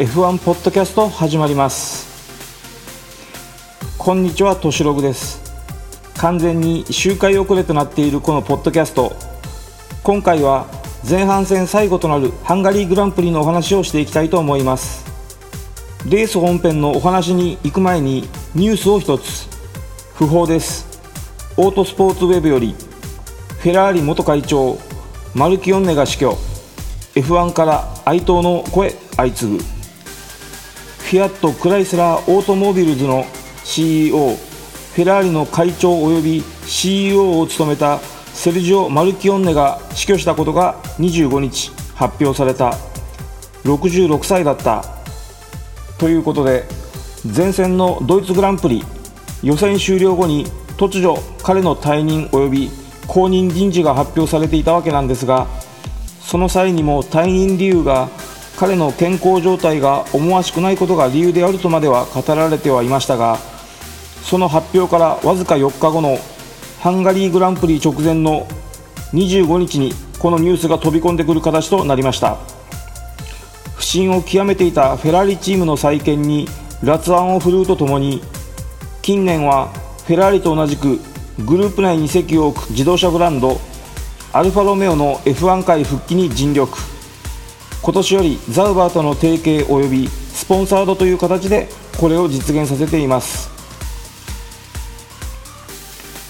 F1 ポッドキャスト始まります。こんにちはとしログです。完全に周回遅れとなっているこのポッドキャスト。今回は前半戦最後となるハンガリーグランプリのお話をしていきたいと思います。レース本編のお話に行く前にニュースを一つ。不法です。オートスポーツウェブよりフェラーリ元会長マルキオンネが死去。F1 から哀悼の声相次ぐ。フィアット・クライスラー・オートモービルズの CEO フェラーリの会長及び CEO を務めたセルジオ・マルキオンネが死去したことが25日発表された。66歳だった。ということで前戦のドイツグランプリ予選終了後に突如彼の退任及び後任人事が発表されていたわけなんですがその際にも退任理由が彼の健康状態が思わしくないことが理由であるとまでは語られてはいましたがその発表からわずか4日後のハンガリーグランプリ直前の25日にこのニュースが飛び込んでくる形となりました。不振を極めていたフェラーリチームの再建に辣腕を振るうとともに近年はフェラーリと同じくグループ内に席を置く自動車ブランドアルファロメオの F1 界復帰に尽力。今年よりザウバーとの提携及びスポンサードという形でこれを実現させています。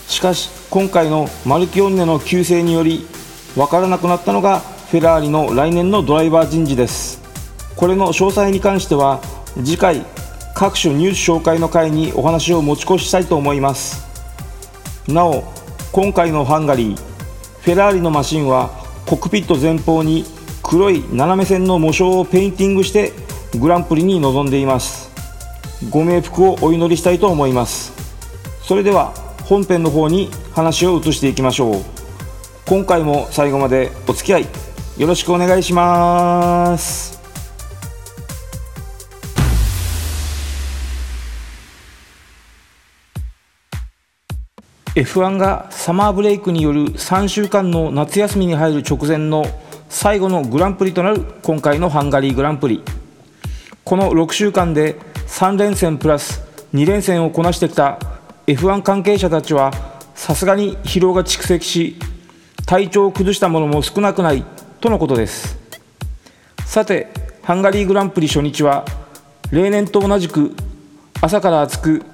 しかし今回のマルキオンネの急成により分からなくなったのがフェラーリの来年のドライバー人事です。これの詳細に関しては次回各種ニュース紹介の回にお話を持ち越したいと思います。なお今回のハンガリーフェラーリのマシンはコックピット前方に黒い斜め線の喪章をペインティングしてグランプリに臨んでいます。ご冥福をお祈りしたいと思います。それでは本編の方に話を移していきましょう。今回も最後までお付き合いよろしくお願いします。F1 がサマーブレイクによる3週間の夏休みに入る直前の最後のグランプリとなる今回のハンガリーグランプリ。この6週間で3連戦プラス2連戦をこなしてきた F1 関係者たちはさすがに疲労が蓄積し体調を崩したものも少なくないとのことです。さてハンガリーグランプリ初日は例年と同じく朝から暑く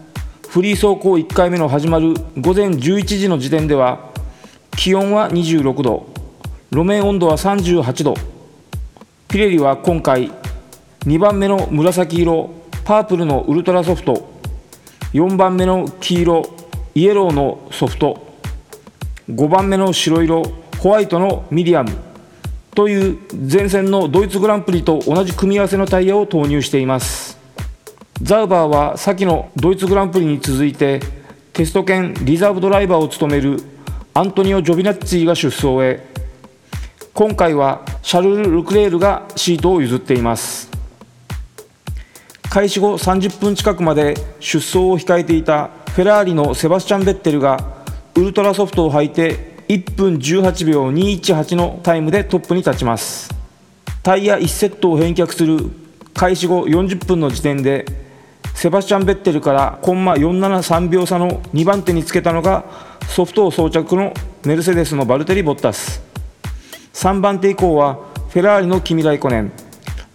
フリー走行1回目の始まる午前11時の時点では気温は26度。路面温度は38度。ピレリは今回2番目の紫色パープルのウルトラソフト。4番目の黄色イエローのソフト。5番目の白色ホワイトのミディアム。という前戦のドイツグランプリと同じ組み合わせのタイヤを投入しています。ザウバーは先のドイツグランプリに続いてテスト兼リザーブドライバーを務めるアントニオ・ジョビナッツィが出走へ。今回はシャルル・ルクレールがシートを譲っています。開始後30分近くまで出走を控えていたフェラーリのセバスチャン・ベッテルがウルトラソフトを履いて1分18秒218のタイムでトップに立ちます。タイヤ1セットを返却する開始後40分の時点でセバスチャン・ベッテルからコンマ473秒差の2番手につけたのがソフトを装着のメルセデスのバルテリ・ボッタス。3番手以降はフェラーリのキミ・ライコネン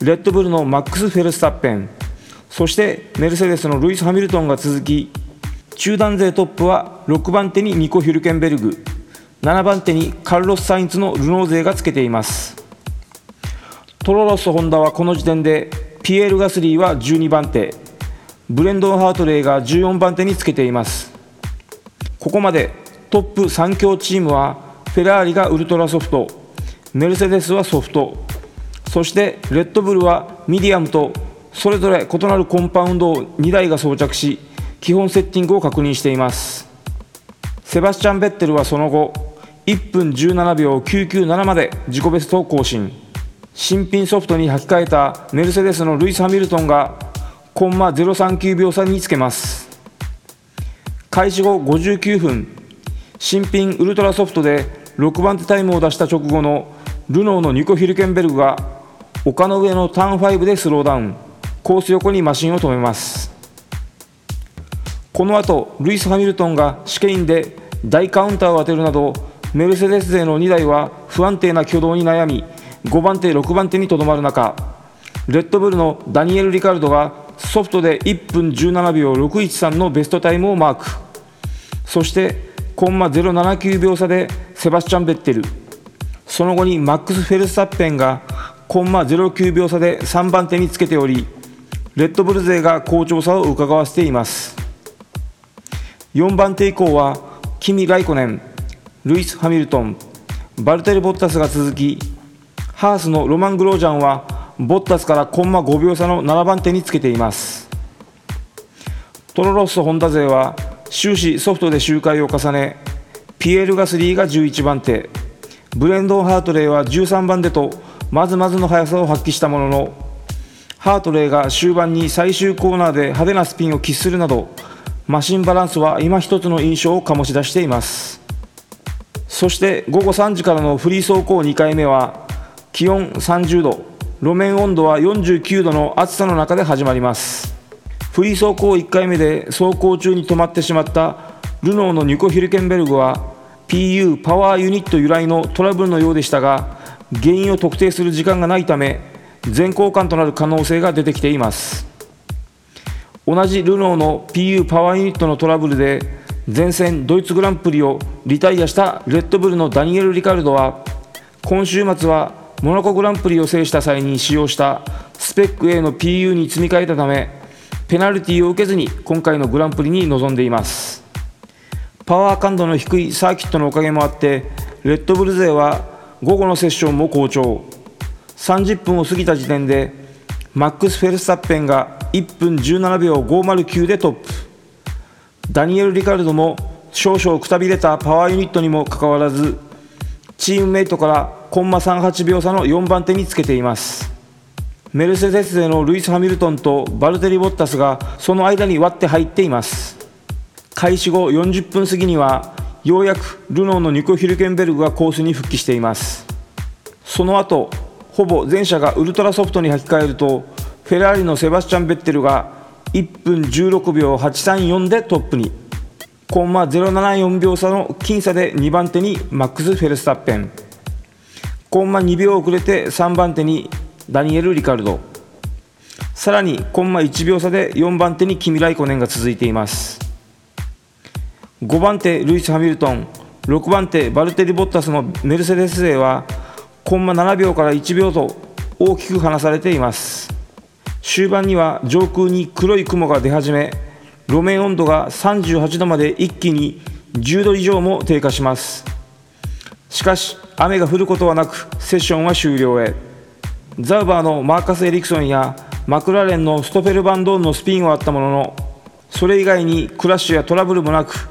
レッドブルのマックス・フェルスタッペンそしてメルセデスのルイス・ハミルトンが続き中団勢トップは6番手にニコ・ヒュルケンベルグ7番手にカルロス・サインツのルノー勢がつけています。トロロス・ホンダはこの時点でピエール・ガスリーは12番手ブレンドン・ハートレイが14番手につけています。ここまでトップ3強チームはフェラーリがウルトラソフトメルセデスはソフト。そしてレッドブルはミディアムとそれぞれ異なるコンパウンドを2台が装着し基本セッティングを確認しています。セバスチャン・ベッテルはその後1分17秒997まで自己ベストを更新。新品ソフトに履き替えたメルセデスのルイス・ハミルトンがコンマ039秒差につけます。開始後59分。新品ウルトラソフトで6番手タイムを出した直後のルノーのニコ・ヒルケンベルグが丘の上のターン5でスローダウン。コース横にマシンを止めます。この後ルイス・ハミルトンが試験員で大カウンターを当てるなどメルセデス勢の2台は不安定な挙動に悩み5番手6番手にとどまる中レッドブルのダニエル・リカルドがソフトで1分17秒613のベストタイムをマーク。そしてコンマ079秒差でセバスチャン・ベッテル。その後にマックス・フェルスタッペンがコンマ09秒差で3番手につけておりレッドブル勢が好調さを伺わせています。4番手以降はキミ・ライコネンルイス・ハミルトンバルテル・ボッタスが続きハースのロマン・グロージャンはボッタスからコンマ5秒差の7番手につけています。トロロッソ・ホンダ勢は終始ソフトで周回を重ねピエール・ガスリーが11番手。ブレンドン・ハートレイは13番手とまずまずの速さを発揮したもののハートレイが終盤に最終コーナーで派手なスピンを喫するなどマシンバランスは今一つの印象を醸し出しています。そして午後3時からのフリー走行2回目は気温30度路面温度は49度の暑さの中で始まります。フリー走行1回目で走行中に止まってしまったルノーのニュコ・ヒルケンベルグは PU パワーユニット由来のトラブルのようでしたが原因を特定する時間がないため全交換となる可能性が出てきています。同じルノーの PU パワーユニットのトラブルで前線ドイツグランプリをリタイアしたレッドブルのダニエル・リカルドは今週末はモナコグランプリを制した際に使用したスペック A の PU に積み替えたためペナルティを受けずに今回のグランプリに臨んでいます。パワー感度の低いサーキットのおかげもあってレッドブル勢は午後のセッションも好調。30分を過ぎた時点でマックス・フェルスタッペンが1分17秒509でトップ。ダニエル・リカルドも少々くたびれたパワーユニットにもかかわらずチームメイトからコンマ38秒差の4番手につけています。メルセデス勢のルイス・ハミルトンとバルテリ・ボッタスがその間に割って入っています。開始後40分過ぎにはようやくルノーのニコ・ヒルケンベルグがコースに復帰しています。その後ほぼ全車がウルトラソフトに履き替えるとフェラーリのセバスチャン・ベッテルが1分16秒834でトップに。コンマ074秒差の僅差で2番手にマックス・フェルスタッペン。コンマ2秒遅れて3番手にダニエル・リカルド。さらにコンマ1秒差で4番手にキミ・ライコネンが続いています。5番手ルイス・ハミルトン。6番手バルテリ・ボッタスのメルセデス勢はコンマ7秒から1秒と大きく離されています。終盤には上空に黒い雲が出始め路面温度が38度まで一気に10度以上も低下します。しかし雨が降ることはなくセッションは終了へ。ザウバーのマーカス・エリクソンやマクラーレンのストフェルバンドーンのスピンはあったもののそれ以外にクラッシュやトラブルもなく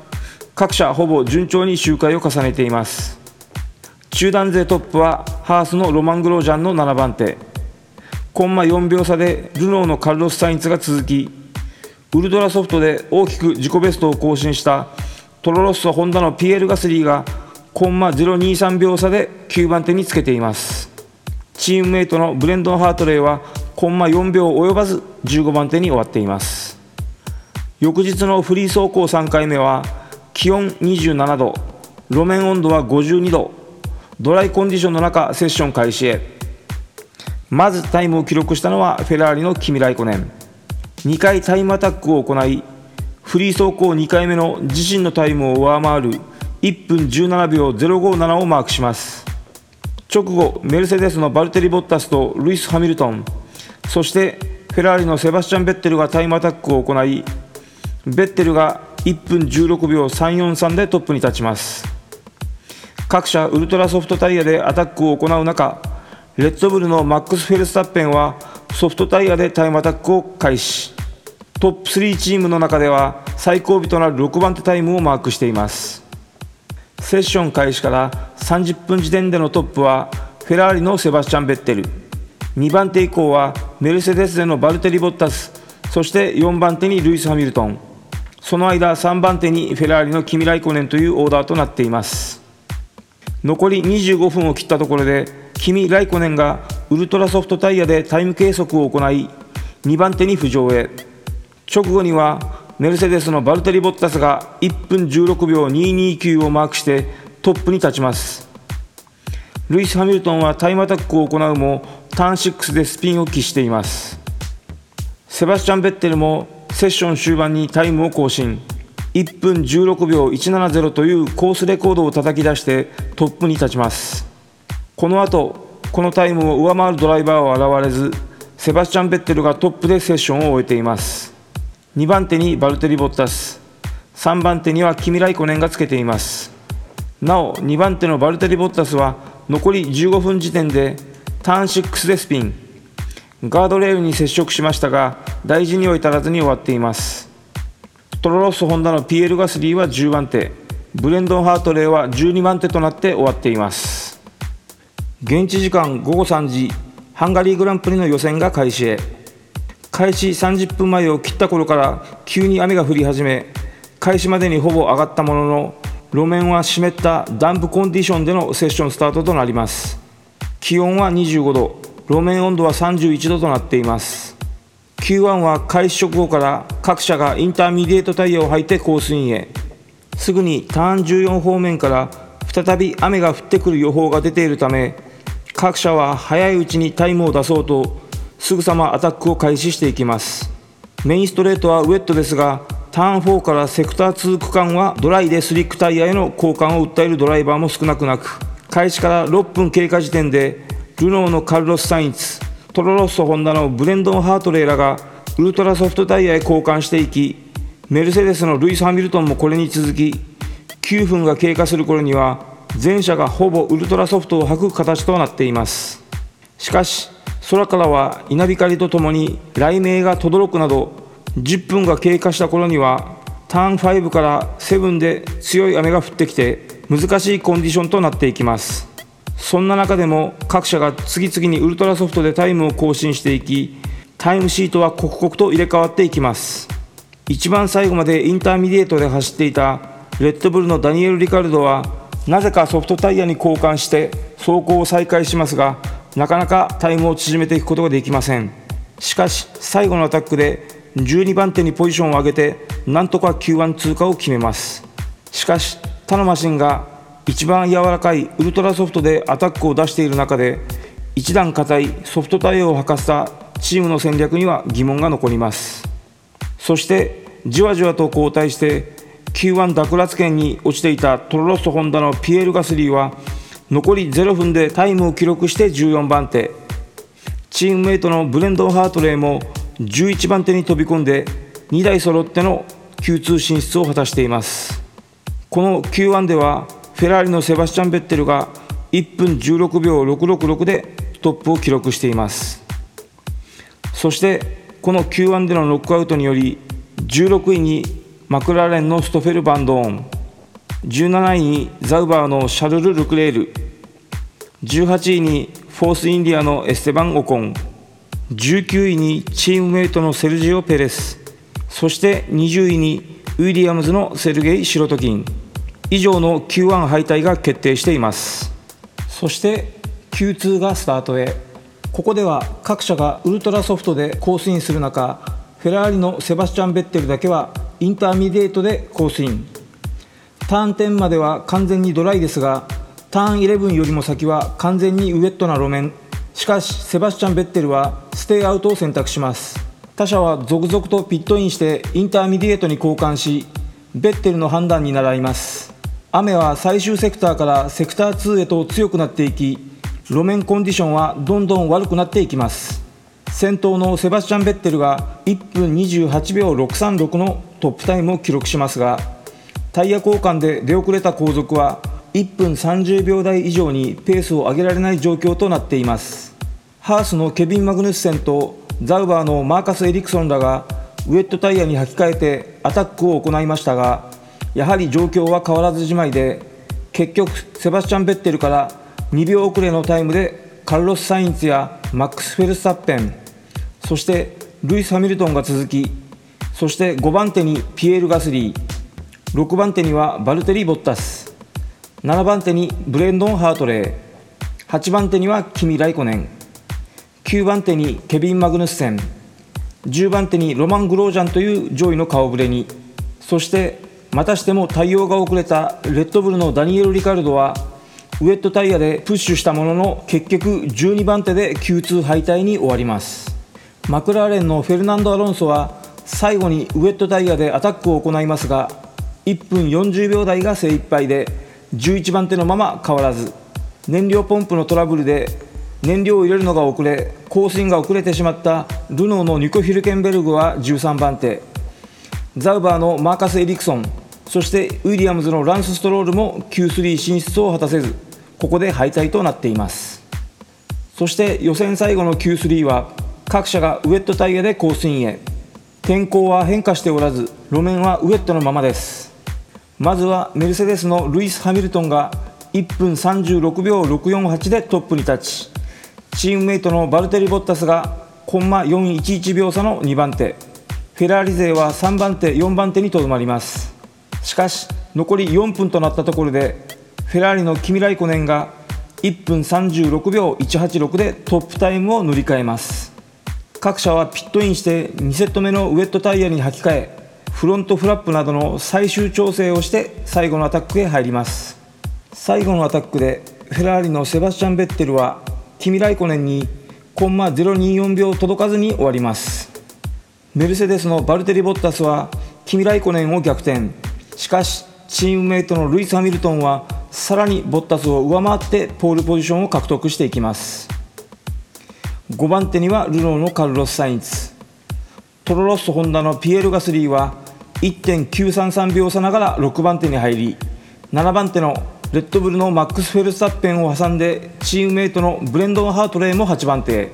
各社ほぼ順調に周回を重ねています。中団勢トップはハースのロマン・グロージャンの7番手。コンマ4秒差でルノーのカルロス・サインツが続きウルトラソフトで大きく自己ベストを更新したトロロッソ・ホンダのピエール・ガスリーがコンマ023秒差で9番手につけています。チームメイトのブレンドン・ハートレイはコンマ4秒及ばず15番手に終わっています。翌日のフリー走行3回目は気温27度路面温度は52度ドライコンディションの中セッション開始へ。まずタイムを記録したのはフェラーリのキミ・ライコネン。2回タイムアタックを行いフリー走行2回目の自身のタイムを上回る1分17秒057をマークします。直後メルセデスのバルテリ・ボッタスとルイス・ハミルトンそしてフェラーリのセバスチャン・ベッテルがタイムアタックを行いベッテルが1分16秒343でトップに立ちます。各社ウルトラソフトタイヤでアタックを行う中レッドブルのマックス・フェルスタッペンはソフトタイヤでタイムアタックを開始。トップ3チームの中では最後尾となる6番手タイムをマークしています。セッション開始から30分時点でのトップはフェラーリのセバスチャン・ベッテル。2番手以降はメルセデスでのバルテリ・ボッタス。そして4番手にルイス・ハミルトン。その間3番手にフェラーリのキミ・ライコネンというオーダーとなっています。残り25分を切ったところでキミ・ライコネンがウルトラソフトタイヤでタイム計測を行い2番手に浮上へ。直後にはメルセデスのバルテリ・ボッタスが1分16秒229をマークしてトップに立ちます。ルイス・ハミルトンはタイムアタックを行うもターン6でスピンを期しています。セバスチャン・ベッテルもセッション終盤にタイムを更新。1分16秒170というコースレコードを叩き出してトップに立ちます。この後このタイムを上回るドライバーは現れずセバスチャン・ベッテルがトップでセッションを終えています。2番手にバルテリ・ボッタス。3番手にはキミライコネンがつけています。なお2番手のバルテリ・ボッタスは残り15分時点でターン6でスピン。ガードレールに接触しましたが大事には至らずに終わっています。トロロッソホンダのピエール・ガスリーは10番手。ブレンドン・ハートレーは12番手となって終わっています。現地時間午後3時ハンガリーグランプリの予選が開始へ。開始30分前を切った頃から急に雨が降り始め開始までにほぼ上がったものの路面は湿ったダンプコンディションでのセッションスタートとなります。気温は25度。路面温度は31度となっています。Q1 は開始直後から各車がインターミディエートタイヤを履いてコースインへ。すぐにターン14方面から再び雨が降ってくる予報が出ているため各車は早いうちにタイムを出そうとすぐさまアタックを開始していきます。メインストレートはウェットですがターン4からセクター2区間はドライでスリックタイヤへの交換を訴えるドライバーも少なくなく開始から6分経過時点でルノーのカルロス・サインツトロロッソ・ホンダのブレンドン・ハートレーらがウルトラソフトタイヤへ交換していきメルセデスのルイス・ハミルトンもこれに続き9分が経過する頃には全車がほぼウルトラソフトを履く形となっています。しかし空からは稲光とともに雷鳴が轟くなど10分が経過した頃にはターン5から7で強い雨が降ってきて難しいコンディションとなっていきます。そんな中でも各車が次々にウルトラソフトでタイムを更新していきタイムシートは刻々と入れ替わっていきます。一番最後までインターミディエートで走っていたレッドブルのダニエル・リカルドはなぜかソフトタイヤに交換して走行を再開しますがなかなかタイムを縮めていくことができません。しかし最後のアタックで12番手にポジションを上げてなんとか Q1 通過を決めます。しかし他のマシンが一番柔らかいウルトラソフトでアタックを出している中で一段硬いソフトタイヤを履かせたチームの戦略には疑問が残ります。そしてじわじわと後退して Q1 奪奪権に落ちていたトロロッソホンダのピエール・ガスリーは残り0分でタイムを記録して14番手。チームメイトのブレンドン・ハートレーも11番手に飛び込んで2台揃っての Q2 進出を果たしています。この Q1 ではフェラーリのセバスチャン・ベッテルが1分16秒666でトップを記録しています。そしてこの Q1 でのノックアウトにより16位にマクラーレンのストフェル・バンドーン17位にザウバーのシャルル・ルクレール18位にフォース・インディアのエステバン・オコン19位にチームメイトのセルジオ・ペレスそして20位にウィリアムズのセルゲイ・シロトキン。以上の Q1 敗退が決定しています。そして Q2 がスタートへ。ここでは各車がウルトラソフトでコースインする中フェラーリのセバスチャン・ベッテルだけはインターミディエートでコースインターン10までは完全にドライですがターン11よりも先は完全にウェットな路面。しかしセバスチャン・ベッテルはステイアウトを選択します。他車は続々とピットインしてインターミディエートに交換しベッテルの判断に倣います。雨は最終セクターからセクター2へと強くなっていき路面コンディションはどんどん悪くなっていきます。先頭のセバスチャン・ベッテルが1分28秒636のトップタイムを記録しますがタイヤ交換で出遅れた後続は1分30秒台以上にペースを上げられない状況となっています。ハースのケビン・マグヌッセンとザウバーのマーカス・エリクソンらがウェットタイヤに履き替えてアタックを行いましたがやはり状況は変わらずじまいで結局セバスチャン・ベッテルから2秒遅れのタイムでカルロス・サインツやマックス・フェルスタッペンそしてルイス・ハミルトンが続きそして5番手にピエール・ガスリー6番手にはバルテリー・ボッタス7番手にブレンドン・ハートレー8番手にはキミ・ライコネン9番手にケビン・マグヌッセン10番手にロマン・グロージャンという上位の顔ぶれにそしてまたしても対応が遅れたレッドブルのダニエル・リカルドはウェットタイヤでプッシュしたものの結局12番手で Q2 敗退に終わります。マクラーレンのフェルナンド・アロンソは最後にウェットタイヤでアタックを行いますが1分40秒台が精一杯で11番手のまま変わらず燃料ポンプのトラブルで燃料を入れるのが遅れ更新が遅れてしまったルノーのニコ・ヒルケンベルグは13番手。ザウバーのマーカス・エリクソンそしてウィリアムズのランス・ストロールも Q3 進出を果たせずここで敗退となっています。そして予選最後の Q3 は各社がウェットタイヤでコースインへ。天候は変化しておらず路面はウェットのままです。まずはメルセデスのルイス・ハミルトンが1分36秒648でトップに立ちチームメイトのバルテリ・ボッタスがコンマ411秒差の2番手。フェラーリ勢は3番手4番手にとどまります。しかし残り4分となったところでフェラーリのキミライコネンが1分36秒186でトップタイムを塗り替えます。各社はピットインして2セット目のウェットタイヤに履き替えフロントフラップなどの最終調整をして最後のアタックへ入ります。最後のアタックでフェラーリのセバスチャン・ベッテルはキミライコネンにコンマ024秒届かずに終わります。メルセデスのバルテリ・ボッタスはキミライコネンを逆転。しかしチームメイトのルイス・ハミルトンはさらにボッタスを上回ってポールポジションを獲得していきます。5番手にはルノーのカルロス・サインツ。トロロッソ・ホンダのピエール・ガスリーは1.933秒差ながら6番手に入り7番手のレッドブルのマックス・フェルスタッペンを挟んでチームメイトのブレンドン・ハートレイも8番手。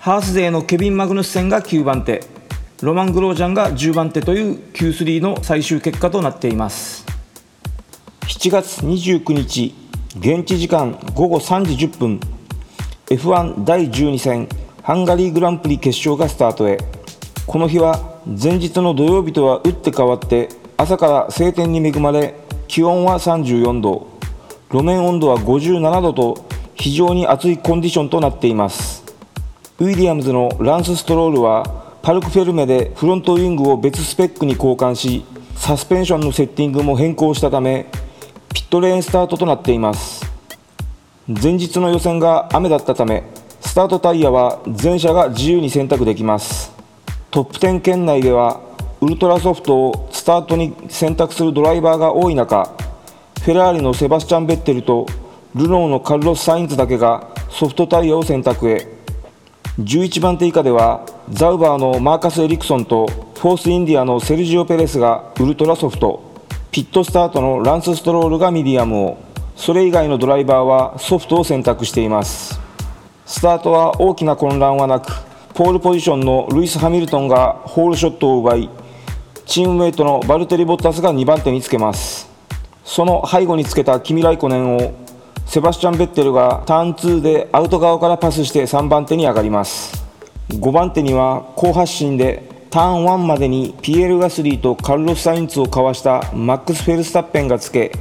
ハース勢のケビン・マグヌスセンが9番手。ロマン・グロージャンが10番手という Q3 の最終結果となっています。7月29日現地時間午後3時10分 F1 第12戦ハンガリーグランプリ決勝がスタートへ。この日は前日の土曜日とは打って変わって朝から晴天に恵まれ気温は34度。路面温度は57度と非常に暑いコンディションとなっています。ウィリアムズのランス・ストロールはパルクフェルメでフロントウィングを別スペックに交換しサスペンションのセッティングも変更したためピットレーンスタートとなっています。前日の予選が雨だったためスタートタイヤは全車が自由に選択できます。トップ10圏内ではウルトラソフトをスタートに選択するドライバーが多い中フェラーリのセバスチャン・ベッテルとルノーのカルロス・サインズだけがソフトタイヤを選択へ。11番手以下ではザウバーのマーカス・エリクソンとフォースインディアのセルジオ・ペレスがウルトラソフトピットスタートのランス・ストロールがミディアムをそれ以外のドライバーはソフトを選択しています。スタートは大きな混乱はなくポールポジションのルイス・ハミルトンがホールショットを奪いチームメイトのバルテリ・ボッタスが2番手につけます。その背後につけたキミライコネンをセバスチャン・ベッテルがターン2でアウト側からパスして3番手に上がります。5番手には好発進でターン1までにピエール・ガスリーとカルロス・サインツをかわしたマックス・フェルスタッペンがつけ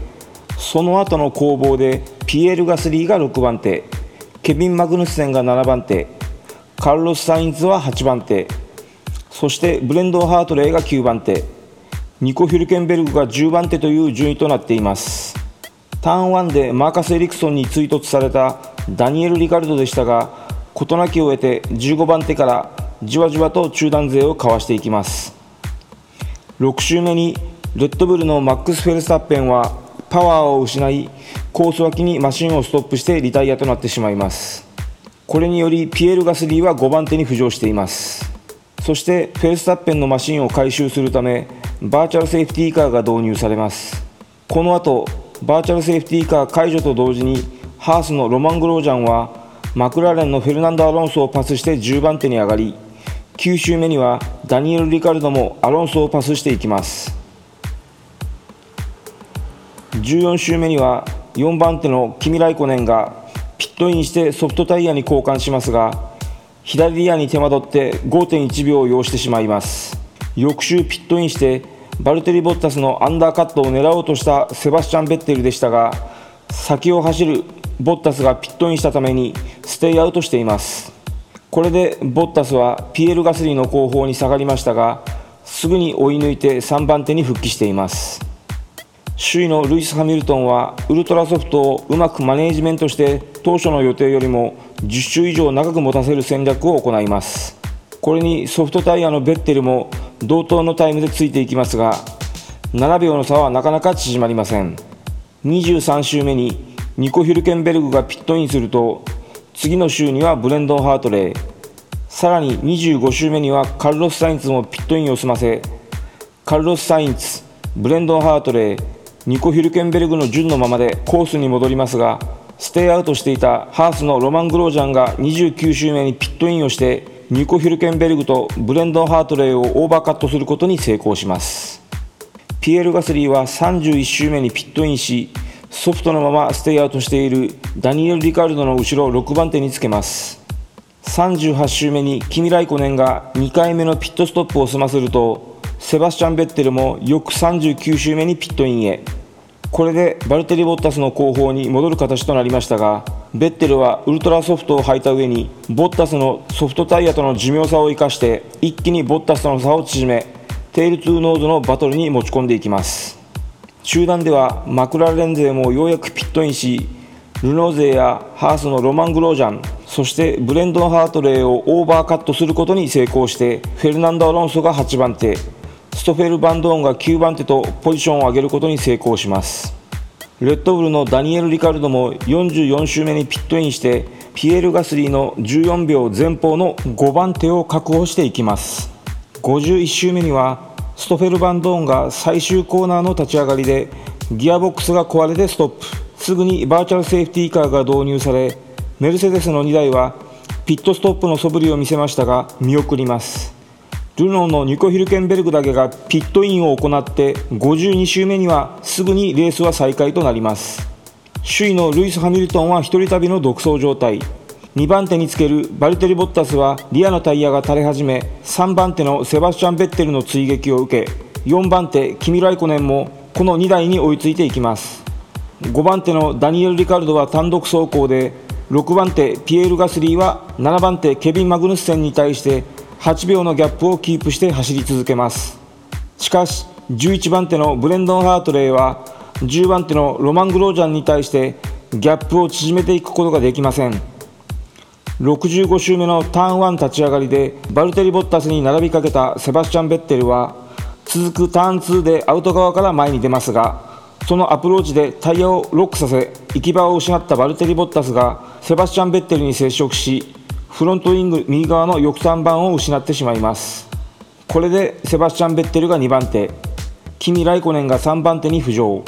その後の攻防でピエール・ガスリーが6番手ケビン・マグヌスセンが7番手カルロス・サインツは8番手そしてブレンド・ハートレイが9番手ニコ・フィルケンベルグが10番手という順位となっています。ターン1でマーカス・エリクソンに追突されたダニエル・リカルドでしたが事なきを得て15番手からじわじわと中段勢をかわしていきます。6周目にレッドブルのマックス・フェルスタッペンはパワーを失いコース脇にマシンをストップしてリタイアとなってしまいます。これによりピエール・ガスリーは5番手に浮上しています。そしてフェルスタッペンのマシンを回収するためバーチャルセーフティーカーが導入されます。この後バーチャルセーフティーカー解除と同時にハースのロマン・グロージャンはマクラーレンのフェルナンド・アロンソをパスして10番手に上がり9周目にはダニエル・リカルドもアロンソをパスしていきます。14周目には4番手のキミライコネンがピットインしてソフトタイヤに交換しますが左リアに手間取って5.1秒を要してしまいます。翌周ピットインしてバルテリ・ボッタスのアンダーカットを狙おうとしたセバスチャン・ベッテルでしたが先を走るボッタスがピットインしたためにステイアウトしています。これでボッタスはピエール・ガスリーの後方に下がりましたがすぐに追い抜いて3番手に復帰しています。首位のルイス・ハミルトンはウルトラソフトをうまくマネージメントして当初の予定よりも10周以上長く持たせる戦略を行います。これにソフトタイヤのベッテルも同等のタイムでついていきますが7秒の差はなかなか縮まりません。23周目にニコ・ヒルケンベルグがピットインすると次の週にはブレンドン・ハートレーさらに25周目にはカルロス・サインツもピットインを済ませカルロス・サインツブレンドン・ハートレーニコ・ヒルケンベルグの順のままでコースに戻りますがステイアウトしていたハースのロマン・グロージャンが29周目にピットインをしてニコ・ヒルケンベルグとブレンドン・ハートレーをオーバーカットすることに成功します。ピエール・ガスリーは31周目にピットインしソフトのままステイアウトしているダニエル・リカルドの後ろ6番手につけます。38周目にキミ・ライコネンが2回目のピットストップを済ませるとセバスチャン・ベッテルも翌39周目にピットインへ。これでバルテリ・ボッタスの後方に戻る形となりましたがベッテルはウルトラソフトを履いた上にボッタスのソフトタイヤとの寿命差を生かして一気にボッタスとの差を縮めテールトゥーノーズのバトルに持ち込んでいきます。中団ではマクラーレン勢もようやくピットインしルノー勢やハースのロマン・グロージャンそしてブレンドン・ハートレーをオーバーカットすることに成功してフェルナンド・アロンソが8番手ストフェル・バンドーンが9番手とポジションを上げることに成功します。レッドブルのダニエル・リカルドも44周目にピットインしてピエール・ガスリーの14秒前方の5番手を確保していきます。51周目にはストフェル・バンドーンが最終コーナーの立ち上がりでギアボックスが壊れてストップ。すぐにバーチャルセーフティーカーが導入されメルセデスの2台はピットストップの素振りを見せましたが見送ります。ルノーのニコ・ヒルケンベルグだけがピットインを行って52周目にはすぐにレースは再開となります。首位のルイス・ハミルトンは1人旅の独走状態。2番手につけるバルテリ・ボッタスはリアのタイヤが垂れ始め3番手のセバスチャン・ベッテルの追撃を受け4番手キミ・ライコネンもこの2台に追いついていきます。5番手のダニエル・リカルドは単独走行で6番手ピエール・ガスリーは7番手ケビン・マグヌッセンに対して8秒のギャップをキープして走り続けます。しかし11番手のブレンドン・ハートレーは10番手のロマン・グロージャンに対してギャップを縮めていくことができません。65周目のターン1立ち上がりでバルテリ・ボッタスに並びかけたセバスチャン・ベッテルは続くターン2でアウト側から前に出ますがそのアプローチでタイヤをロックさせ行き場を失ったバルテリ・ボッタスがセバスチャン・ベッテルに接触しフロントウィング右側の翼端板を失ってしまいます。これでセバスチャン・ベッテルが2番手。キミ・ライコネンが3番手に浮上。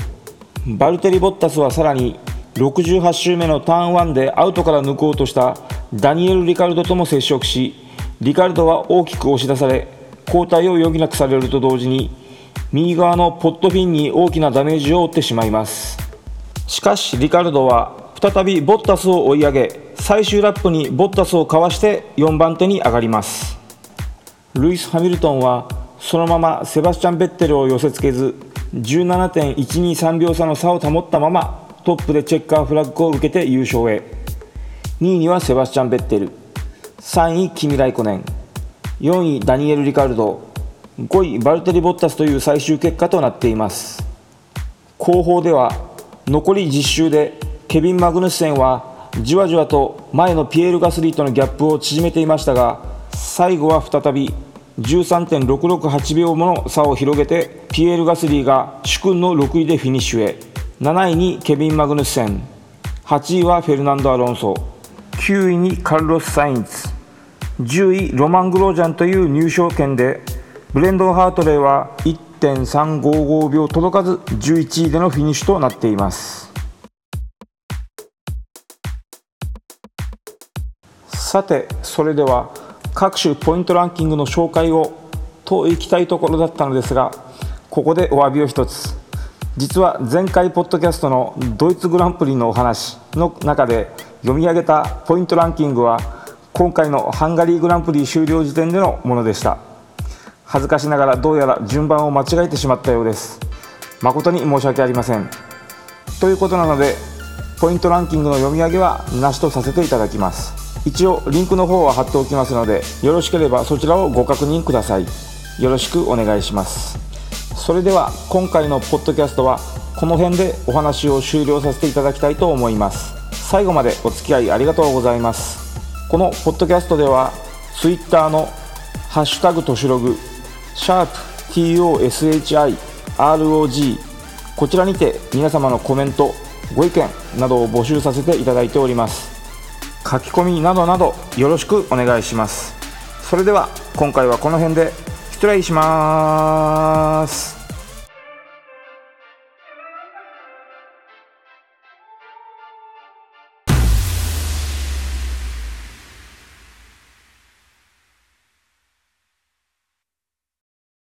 バルテリ・ボッタスはさらに68周目のターン1でアウトから抜こうとしたダニエル・リカルドとも接触しリカルドは大きく押し出され交代を余儀なくされると同時に右側のポットフィンに大きなダメージを負ってしまいます。しかしリカルドは再びボッタスを追い上げ最終ラップにボッタスをかわして4番手に上がります。ルイス・ハミルトンはそのままセバスチャン・ベッテルを寄せつけず17.123秒差の差を保ったままトップでチェッカーフラッグを受けて優勝へ。2位にはセバスチャン・ベッテル。3位キミ・ライコネン。4位ダニエル・リカルド。5位バルテリ・ボッタスという最終結果となっています。後方では残り10周でケビン・マグヌッセンはじわじわと前のピエール・ガスリーとのギャップを縮めていましたが最後は再び13.668秒もの差を広げてピエール・ガスリーが主君の6位でフィニッシュへ。7位にケビン・マグヌッセン。8位はフェルナンド・アロンソ。9位にカルロス・サインツ10位ロマン・グロージャンという入賞権でブレンドン・ハートレーは1.355秒届かず11位でのフィニッシュとなっています。さてそれでは各種ポイントランキングの紹介をといきたいところだったのですがここでお詫びを一つ。実は前回ポッドキャストのドイツグランプリのお話の中で読み上げたポイントランキングは今回のハンガリーグランプリ終了時点でのものでした。恥ずかしながらどうやら順番を間違えてしまったようです。誠に申し訳ありません。ということなのでポイントランキングの読み上げはなしとさせていただきます。一応リンクの方は貼っておきますのでよろしければそちらをご確認ください。よろしくお願いします。それでは今回のポッドキャストはこの辺でお話を終了させていただきたいと思います。最後までお付き合いありがとうございます。このポッドキャストでは Twitter の「ハッシュタグとしログ」シャープ TOSHIROG こちらにて皆様のコメントご意見などを募集させていただいております。書き込みなどなどよろしくお願いします。それでは今回はこの辺で失礼します。